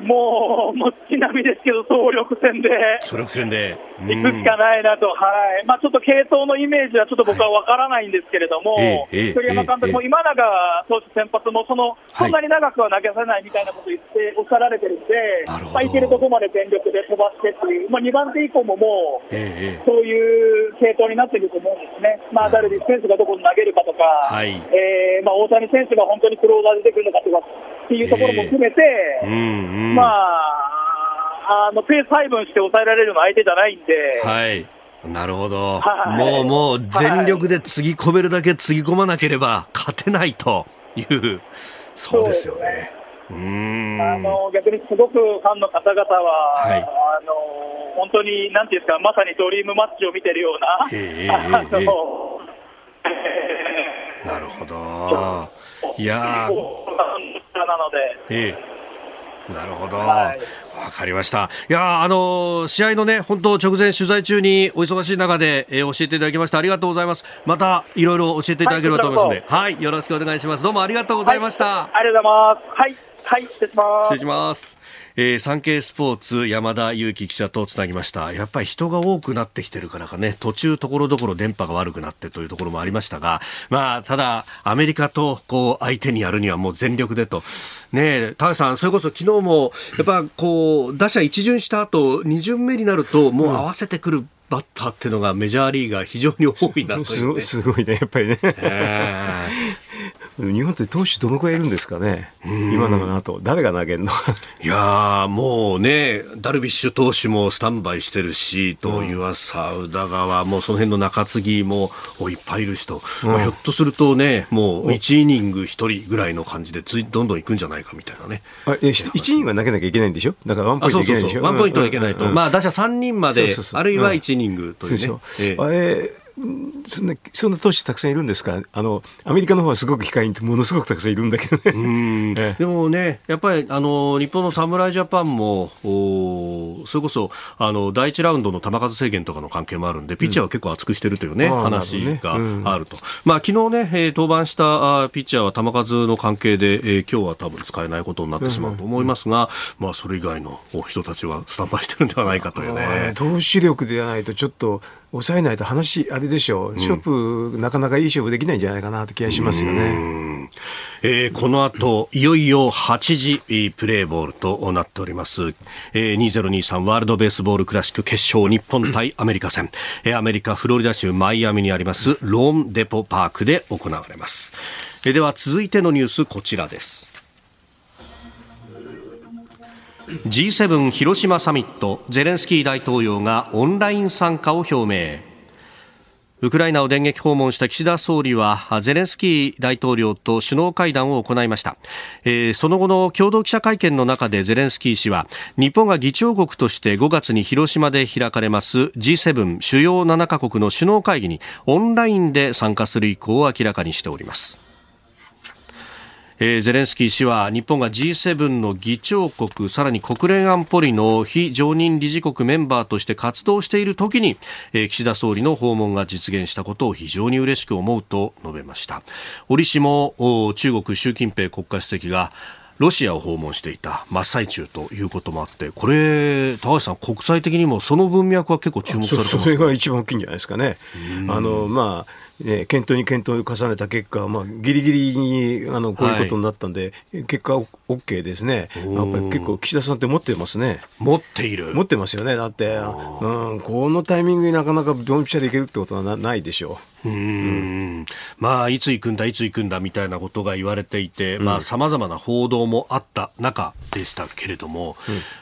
もう、もち並みですけど、総力戦で。総力戦で。行くしかないなと、はい。まあ、ちょっと系統のイメージはちょっと僕は分からないんですけれども、栗山監督も今永投手先発もその、そんなに長くは投げさせないみたいなことを言っておっしゃられてるんで、まあ、いけるとこまで全力で飛ばしてっていう、まあ、2番手以降ももう、そういう系統になっていると思うんですね、まあ、ダルビッシュ選手がどこに投げるかとか、はい、えー、まあ、大谷選手が本当にクローザーで出てくるのかとかっていうところも含めて、まあ、あのペース配分して抑えられるの相手じゃないんで。はい。なるほど、はい、もうもう全力でつぎ込めるだけつぎ込まなければ勝てないという、そうですよね。う。ん。あの逆にすごくファンの方々は、はい、あの本当になんていうんですか、まさにドリームマッチを見てるような、ええー、なるほど。いやなので、えー、なるほど。はいわかりました。いやあのー、試合のね、本当直前取材中にお忙しい中で、えー、教えていただきました。ありがとうございます。またいろいろ教えていただければと思いますので、はい、はい、よろしくお願いします。どうもありがとうございました。はい、ありがとうございます。はい、はい、失礼します。失礼します。えー、産経スポーツ山田裕樹記者とつなぎました。やっぱり人が多くなってきてるからかね。途中ところどころ電波が悪くなってというところもありましたが。まあただアメリカとこう相手にやるにはもう全力でと。ね高橋さんそれこそ昨日もやっぱこう打者一巡した後二巡目になるともう合わせてくる、バッターっていうのがメジャーリーガー非常に多いなという、ね、すごいね、やっぱりね。え。ー日本って投手どのくらいいるんですかね、今永の後誰が投げるの？いやもうね、ダルビッシュ投手もスタンバイしてるし、と湯浅、宇田川、もうその辺の中継ぎもいっぱいいるしと、うん、まあ、ひょっとするとね、もう1イニング1人ぐらいの感じでつい、どんどんいくんじゃないかみたいなね。あ1イニングは投げなきゃいけないんでしょ？だからワンポイントいけないでしょ？ワンポイントはいけないと、うん、まあ打者3人まで、あるいは1イニングというね。そうそうええそんな、そんな投手たくさんいるんですか？あの、アメリカの方はすごく控えにものすごくたくさんいるんだけどね。ええ、でもね、やっぱり、あの、日本の侍ジャパンも、おそれこそ、あの、第一ラウンドの球数制限とかの関係もあるんで、ピッチャーは結構厚くしてるというね、うん、話があると。まあ、昨日ね、えー、登板したピッチャーは球数の関係で、えー、今日は多分使えないことになってしまうと思いますが、まあ、それ以外の人たちはスタンバイしてるんではないかというね。投手力ではないと、ちょっと、抑えないと話、あれでしょう、勝負、なかなかいい勝負できないんじゃないかなと気がしますよね。えー、この後、いよいよ8時プレーボールとなっております。えー、2023ワールドベースボールクラシック決勝日本対アメリカ戦。えー、アメリカ・フロリダ州マイアミにありますローンデポパークで行われます。えー、では続いてのニュースこちらです。G7 広島サミットゼレンスキー大統領がオンライン参加を表明。ウクライナを電撃訪問した岸田総理はゼレンスキー大統領と首脳会談を行いました、えー、その後の共同記者会見の中でゼレンスキー氏は日本が議長国として5月に広島で開かれます G7 主要7カ国の首脳会議にオンラインで参加する意向を明らかにしております。えー、ゼレンスキー氏は日本が G7 の議長国さらに国連安保理の非常任理事国メンバーとして活動している時に、えー、岸田総理の訪問が実現したことを非常に嬉しく思うと述べました。折しも中国習近平国家主席がロシアを訪問していた真っ最中ということもあって、これ、高橋さん、国際的にもその文脈は結構注目されてますそれが一番大きいんじゃないですかね。あのまあね、検討に検討を重ねた結果、まあ、ぎりぎりにあのこういうことになったんで、はい、結果 OK ですね。やっぱり結構岸田さんって持ってますね。持っている。持ってますよね。だって、うん、このタイミングになかなかドンピシャでいけるってことはなないでしょう。うん、まあ、いつ行くんだ、いつ行くんだみたいなことが言われていて、さまざ、まな報道もあった中でしたけれども、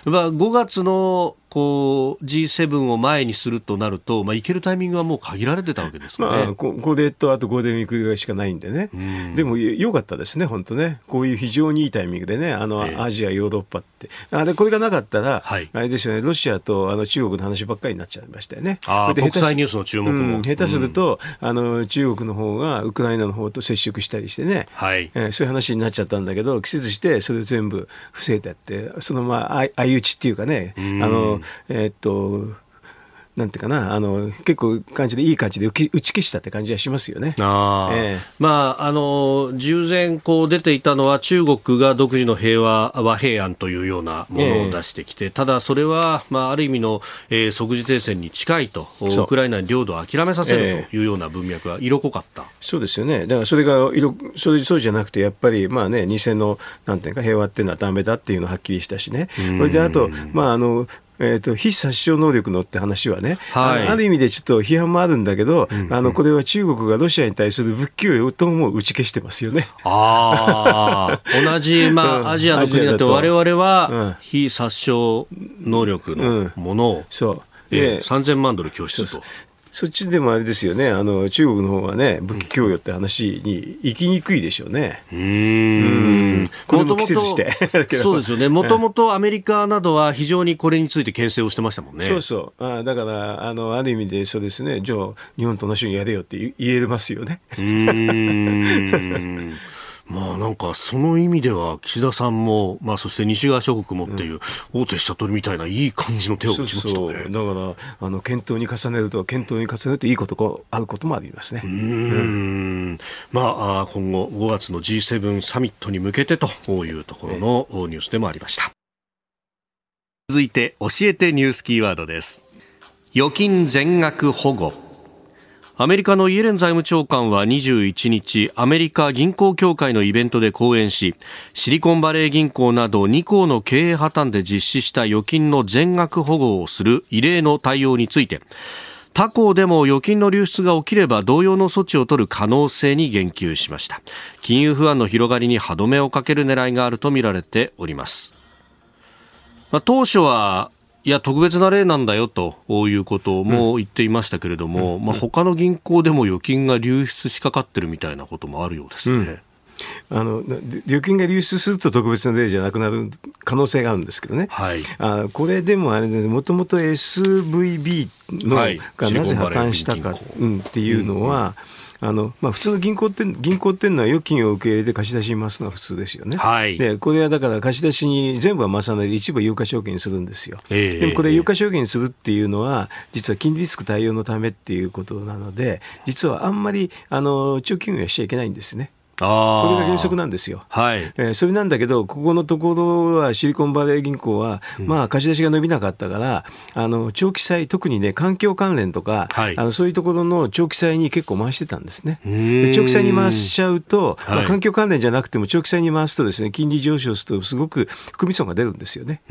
うん、まあ、5月のこう G7 を前にするとなると、まあ、行けるタイミングはもう限られてたわけですかね。まあ、ここでと、あとゴールデンウィークぐらいしかないんでね、うん、でもよかったですね、本当ね、こういう非常にいいタイミングでね、あの、えー、アジア、ヨーロッパって、あれ、これがなかったら、はい、あれですよね、ロシアとあの中国の話ばっかりになっちゃいましたよね。あ国際ニュースの注目も、うん、下手すると、あの中国の方がウクライナの方と接触したりしてね、はい。えー、そういう話になっちゃったんだけど、季節して、それ全部防いでって、そのまあ相打ちっていうかね、あのえー、っとなんていうかな、あの、結構感じでいい感じで打ち消したって感じはしますよね。あえー、まあ、あの、従前こう出ていたのは中国が独自の平和和平案というようなものを出してきて、えー、ただそれは、まあ、ある意味の、えー、即時停戦に近いと、ウクライナに領土を諦めさせるというような文脈が色濃かった。そうですよね。だからそれが色、それそうじゃなくて、やっぱり、まあね、偽の、なんていうか、平和っていうのはダメだっていうのははっきりしたしね。それで、あと、まあ、あの、えーと、非殺傷能力のって話はね、はい、ある意味でちょっと批判もあるんだけど、うんうん、あのこれは中国がロシアに対する武器供与とも打ち消してますよね。あ 同じ、まあ、アジアの国だと、われは非殺傷能力のものを、うん、そう。えー、3000万ドル拠出と。そっちでもあれですよね、あの中国の方はね、武器供与って話に行きにくいでしょうね。うん。これも季節して。そうですよね。もともとアメリカなどは非常にこれについて牽制をしてましたもんね。そうそう。あだから、あの、ある意味でそうですね、じゃあ、日本と同じようにやれよって言えますよね。うん。まあなんかその意味では岸田さんも、まあ、そして西側諸国もっていう大手飛車取りみたいないい感じの手を打ちましたね、そうそう。だからあの検討に重ねると検討に重ねるといいことがあることもありますね。うん、まあ、今後5月の G7 サミットに向けてというところのニュースでもありました、続いて教えてニュースキーワードです。預金全額保護アメリカのイエレン財務長官は21日アメリカ銀行協会のイベントで講演しシリコンバレー銀行など2行の経営破綻で実施した預金の全額保護をする異例の対応について他行でも預金の流出が起きれば同様の措置を取る可能性に言及しました。金融不安の広がりに歯止めをかける狙いがあるとみられております、まあ、当初はいや、特別な例なんだよということも言っていましたけれども、うん、まあ、他の銀行でも預金が流出しかかってるみたいなこともあるようですね。うん、あの預金が流出すると特別な例じゃなくなる可能性があるんですけどね、はい、あこれでもあれもともと SVB の、がなぜ破綻したか、うん、っていうのは、うんあのまあ、普通の銀行って銀行っていうのは預金を受け入れて貸し出しに回すのが普通ですよね。はい、でこれはだから貸し出しに全部は回さないで一部有価証券にするんですよ。えー、でもこれ有価証券にするっていうのは実は金利リスク対応のためっていうことなので実はあんまりあの長期運用しちゃいけないんですね。これが原則なんですよ。はい。えー、それなんだけど、ここのところはシリコンバレー銀行は、うん、まあ貸し出しが伸びなかったから、あの長期債、特にね、環境関連とか、はい、あのそういうところの長期債に結構回してたんですね。長期債に回しちゃうと、まあ、環境関連じゃなくても長期債に回すとですね、金利上昇するとすごく含み損が出るんですよね。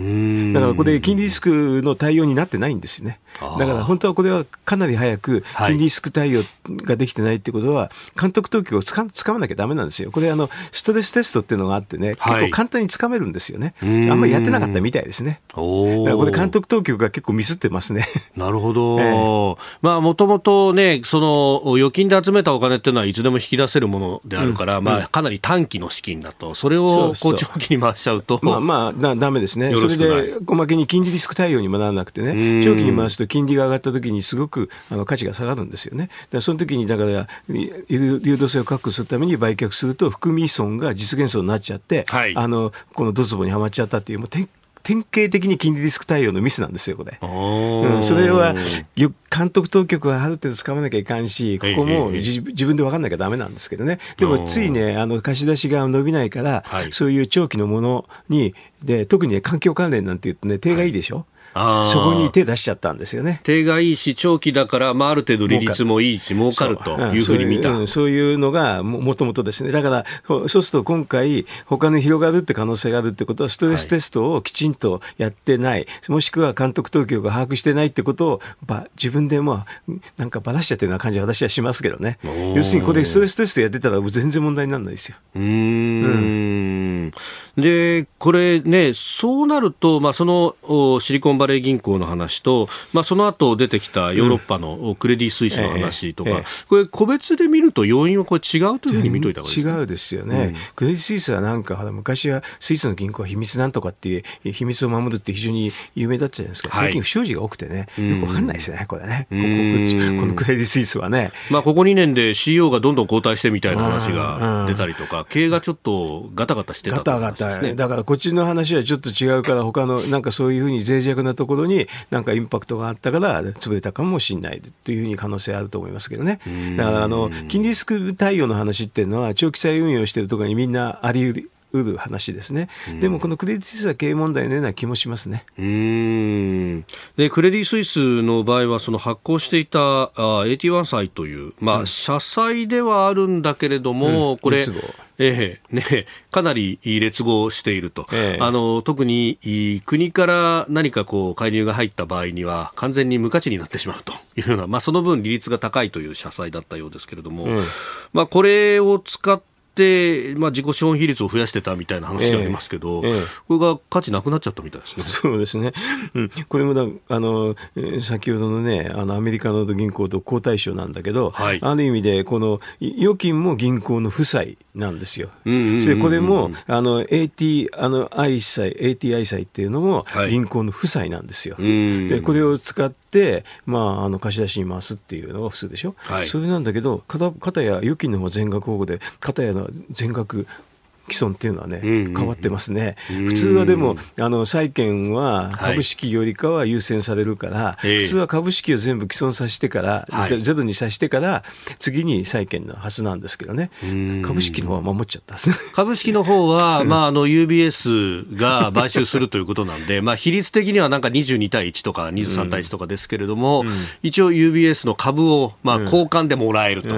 だからこれ金利リスクの対応になってないんですよね。だから本当はこれはかなり早く金利リスク対応ができてないってことは、監督当局をつかつかまなきゃだめなんですよ。これあの、ストレステストっていうのがあってね、結構簡単につかめるんですよね。あんまりやってなかったみたいですね。おだからこれ監督当局が結構ミスってますね。なるほど。えー、まあ、もともとね、その、預金で集めたお金っていうのはいつでも引き出せるものであるから、うん、まあ、かなり短期の資金だと、それをこう長期に回しちゃうと。まあまあ、だだめですね。それで、おまけに金利リスク対応にもならなくてね、長期に回すと金利が上がった時にすごくあの価値が下がるんですよね。だその時に、だから、流動性を確保するために売却すると、含み損が実現層になっちゃって、はい、あの、このドツボにはまっちゃったっていう、もう典型的に金利リスク対応のミスなんですよ、これ。うん、それは、監督当局はある程度つかまなきゃいかんし、ここも自分で分かんなきゃだめなんですけどね。でも、ついね、あの、貸し出しが伸びないから、はい、そういう長期のものに、で、特にね、環境関連なんて言うとね、手がいいでしょ、はいそこに手出しちゃったんですよね。手がいいし、長期だから、まあ、ある程度利率もいいし、儲かるというふうに見た。そう,、そういうのがもともとですね。だから、そうすると今回、他に広がるって可能性があるってことは、ストレステストをきちんとやってない、はい、もしくは監督当局が把握してないってことを、ば自分でまあ、なんかばらしちゃってるような感じは私はしますけどね。要するに、これストレステストやってたら全然問題にならないですよ。うんうんで、これね、そうなると、まあ、そのシリコンバレー銀行の話と、まあ、その後出てきたヨーロッパのクレディ・スイスの話とか、うんえええ、これ、個別で見ると要因はこれ違うというふうに見といた方がいい違うですよね、うん、クレディ・スイスはなんか、昔はスイスの銀行は秘密なんとかっていう、秘密を守るって非常に有名だったじゃないですか、最近不祥事が多くてね、よくわかんないですよね、これね、こここのクレディ・スイスはね。まあ、ここ2年で CEO がどんどん交代してみたいな話が出たりとか、経営がちょっとガタガタしてた、ね、ガタガタ。だからこっちの話はちょっと違うから、他のなんかそういうふうに脆弱なところになんかインパクトがあったから潰れたかもしれないというふうに可能性あると思いますけどね。だからあの金利リスク対応の話っていうのは長期債運用してるところにみんなあり得るうる話ですね、でもこのクレディ・スイスは経営問題のような気もしますね。うん。でクレディ・スイスの場合はその発行していたあ81債という、まあ、社債ではあるんだけれども、うん、これ。ええね、かなり劣後していると、ええ、あの特に国から何かこう介入が入った場合には完全に無価値になってしまうというような、まあ、その分利率が高いという社債だったようですけれども、うん、まあ、これを使って、まあ、自己資本比率を増やしてたみたいな話がありますけど、えーえー、これが価値なくなっちゃったみたいですね。そうですね。うん、これもだあの先ほどのね、あのアメリカの銀行と好対象なんだけど、はい、ある意味でこの預金も銀行の負債なんですよ。それこれもあの AT あの I 債 ATI 債っていうのも銀行の負債なんですよ。はい、でこれを使ってまああの貸し出しに回すっていうのが普通でしょ。はい、それなんだけど片片や預金の方全額保護で片やの全額既存っていうのはね、変わってますね。普通はでも、あの、債券は株式よりかは優先されるから、はい、普通は株式を全部既存させてから、はい、ゼロにさせてから、次に債券のはずなんですけどね。株式の方は守っちゃった株式の方は、まあ、あの、UBS が買収するということなんで、まあ、比率的にはなんか22対1とか23対1とかですけれども、うん、一応 UBS の株を、まあ、交換でもらえるとい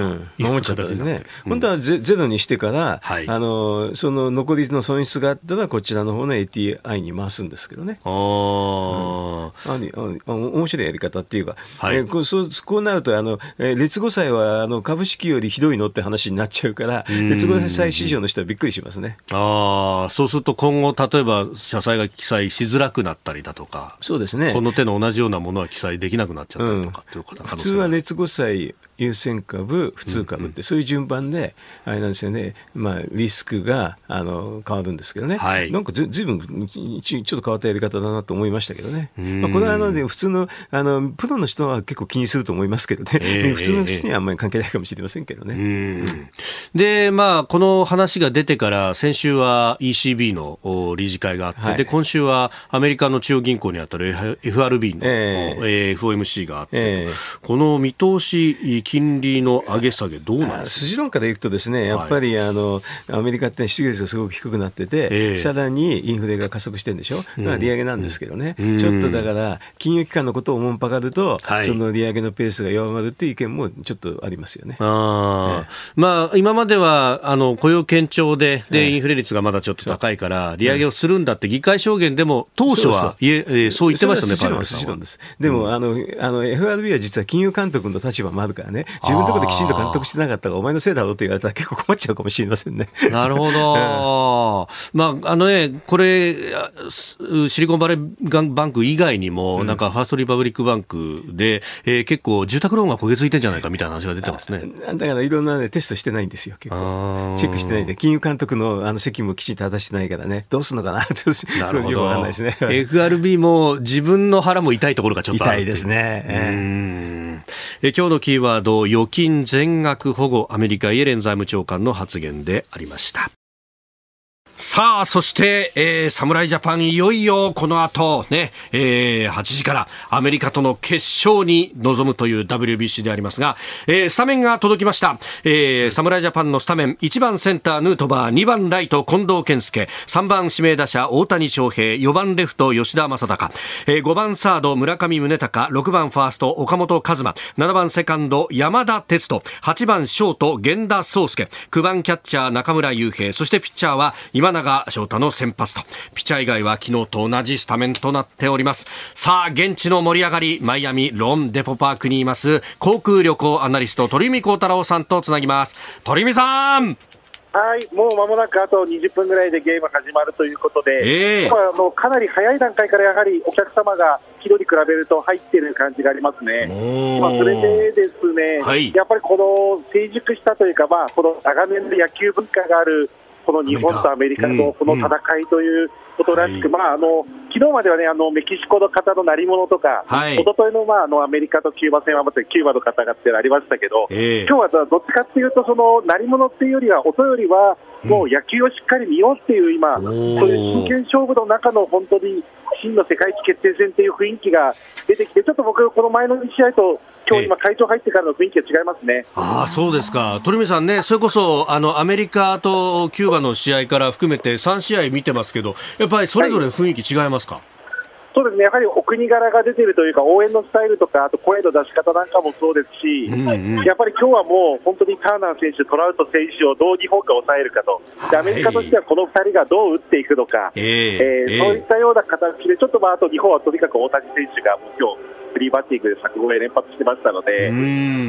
う形ですね。本当はゼロにしてから、はい、あの、その残りの損失があったら、こちらの方の ATI に回すんですけどね。あ、うん、あ面白いやり方っていうか、はい、えー、こうそうこうなると、あのえー、劣後債はあの株式よりひどいのって話になっちゃうから、劣後債市場の人はびっくりしますね。あそうすると今後、例えば社債が記載しづらくなったりだとか、そうですね。この手の同じようなものは記載できなくなっちゃったりとか、うん、普通は劣後債優先株、普通株って、そういう順番で、あれなんですよね、まあ、リスクがあの変わるんですけどね、はい、なんかずずいぶんちょっと変わったやり方だなと思いましたけどね、まあ、これはあの、ね、普通のあのプロの人は結構気にすると思いますけどね、えー、普通の人にはあんまり関係ないかもしれませんけどね。で、まあ、この話が出てから、先週は ECB の理事会があって、はい、で今週はアメリカの中央銀行にあたる FRB の、えー、FOMC があって、えー、この見通し、金利の上げ下げ、どうなんです筋論からいくと、ですねやっぱり、あのアメリカって失業率がすごく低くなってて、えー、さらにインフレが加速してるんでしょ、うん、利上げなんですけどね、うん、ちょっとだから、金融機関のことをおもんぱかると、はい、その利上げのペースが弱まるっていう意見もちょっとありますよね。あえー、まあ、今まではあの雇用堅調でで、インフレ率がまだちょっと高いから、利上げをするんだって議会証言でも、当初はそうそう。そう言ってましたね、パナマさんは。でも、あのあの FRB は実は金融監督の立場もあるからね、自分のところできちんと監督してなかったら、お前のせいだろうって言われたら結構困っちゃうかもしれませんね。なるほど。まあ、あのね、これ、シリコンバレーバンク以外にも、なんかファーストリパブリックバンクで、えー、結構住宅ローンが焦げ付いてんじゃないかみたいな話が出てますね。だからいろんな、ね、テストしてないんですよ、結構。チェックしてないんで、金融監督のあの責務をきちんと果たしてないからね、どうするのかな、そういうよくわかんないですね。FRB も自分の腹も痛いところがちょっと痛いですね。えー、え今日のキーワード、預金全額保護、アメリカイエレン財務長官の発言でありました。さあ、そして、えー、侍ジャパンいよいよこの後ね、えー、8時からアメリカとの決勝に臨むという WBC でありますが、えー、スタメンが届きました。えー、侍ジャパンのスタメン、1番センターヌートバー、2番ライト近藤健介、3番指名打者大谷翔平、4番レフト吉田正尚、えー、5番サード村上宗隆、6番ファースト岡本和真、7番セカンド山田哲人、8番ショート源田壮介、9番キャッチャー中村悠平、そしてピッチャーは今今永翔太の先発と。ピッチャー以外は昨日と同じスタメンとなっております。さあ現地の盛り上がり。マイアミロンデポパークにいます。航空旅行アナリスト鳥海幸太郎さんとつなぎます。鳥海さん！はい、もう間もなくあと20分ぐらいでゲーム始まるということで、えー、あのかなり早い段階からやはりお客様が昨日に比べると入っている感じがありますね。まあ、それでですね、はい、やっぱりこの成熟したというか、まあ、この長年の野球文化があるこの日本とアメリカのこの戦いということらしく、まあ、あの昨日まではね、あのメキシコの方の鳴り物とか、はい、一昨日のまああのアメリカとキューバ戦はまたキューバの方がってありましたけど、えー、今日はどっちかっていうと、その鳴り物っていうよりは、音よりは、もう野球をしっかり見ようっていう、今、そういう真剣勝負の中の本当に真の世界一決定戦っていう雰囲気が出てきて、ちょっと僕、この前の試合と、今日今、会長入ってからの雰囲気が違いますね。あそうですか、鳥海さんね、それこそあのアメリカとキューバの試合から含めて3試合見てますけど、やっぱりそれぞれ雰囲気違いますか、はいそうですね、やはりお国柄が出てるというか、応援のスタイルとか、あと声の出し方なんかもそうですし、うんうん、やっぱり今日はもう本当にターナー選手、トラウト選手をどう日本が抑えるかと、でアメリカとしてはこの2人がどう打ってい。くのか、えー、えー、そういったような形で、ちょっとまああと日本はとにかく大谷選手がもう今日フリーバッティングで柵越え連発してましたので、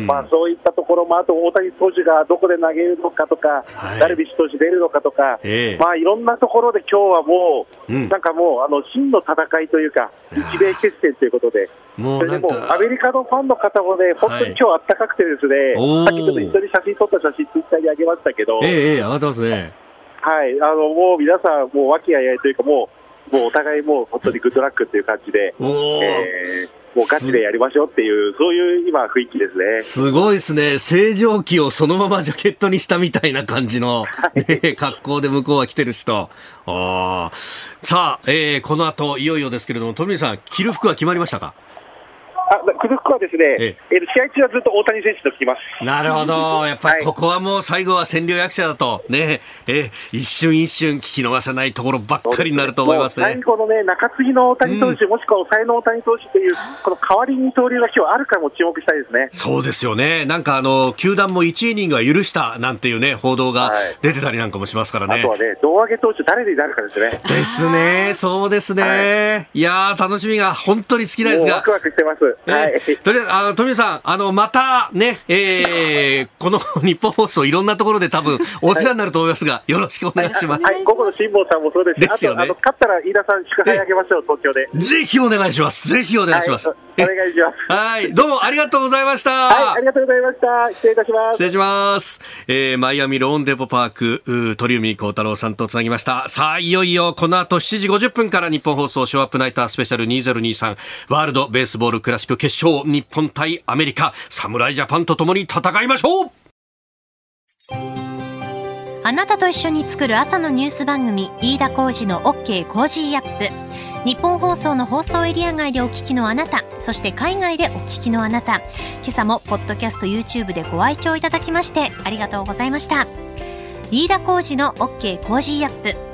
まあ、そういったところも、あと大谷投手がどこで投げるのかとか、はい、ダルビッシュ投手出るのかとか、えー、まあ、いろんなところで今日はもう、うん、なんかもう、あの真の戦いというか、日米決戦ということで。もうでもアメリカのファンの方もね、本当に今日あったかくてですね、はい、さっきちょっと一緒に写真撮った写真、ツイッターに上げましたけど、ええええ、上がってますね。はい、あのもう皆さん、もう和気あいあいというか、もう、もうお互いもう本当にグッドラックっていう感じで、えー、もうガチでやりましょうっていう、そういう今、雰囲気ですね。すごいですね。正常期をそのままジャケットにしたみたいな感じの、ね、格好で向こうは来てる人。あさあ、えー、この後、いよいよですけれども、富水さん、着る服は決まりましたか？あクルフクはですね、ええ試合中はずっと大谷選手と聞きます。なるほど。やっぱりここはもう最後は占領役者だと、ね、え一瞬一瞬聞き逃さないところばっかりになると思いますね。最後のね、中継ぎの大谷投手、うん、もしくは抑えの大谷投手という、この代わり二刀流が今日あるかも注目したいですね。そうですよね。なんかあの、球団も1イニングは許したなんていうね、報道が出てたりなんかもしますからね。はい、あとはね、胴上げ投手誰でなるかですね。ですね。そうですね。はい、いや楽しみが本当に好きなんですが。ワクワクしてます。はい。とりあえず、あの、富さん、あの、またね、えー、この 日本放送いろんなところで多分お世話になると思いますが、よろしくお願いします。はい、午後の辛坊さんもそうですですよね。あと、勝ったら飯田さん祝杯あげましょう、東京で。ぜひお願いします。ぜひお願いします。はい、お願いします。はい、どうもありがとうございました。はい、ありがとうございました。失礼いたします。失礼します。えー、マイアミ loanDepot park、鳥海高太郎さんとつなぎました。さあ、いよいよこの後7時50分からニッポン放送ショウアップナイタースペシャル2023ワールドベースボールクラシック決勝日本対アメリカ。侍ジャパンと共に戦いましょう。あなたと一緒に作る朝のニュース番組飯田浩二の OK コージーアップ。日本放送の放送エリア外でお聞きのあなたそして海外でお聞きのあなた。今朝もポッドキャスト YouTube でご愛聴いただきましてありがとうございました。飯田浩二の OK コージーアップ。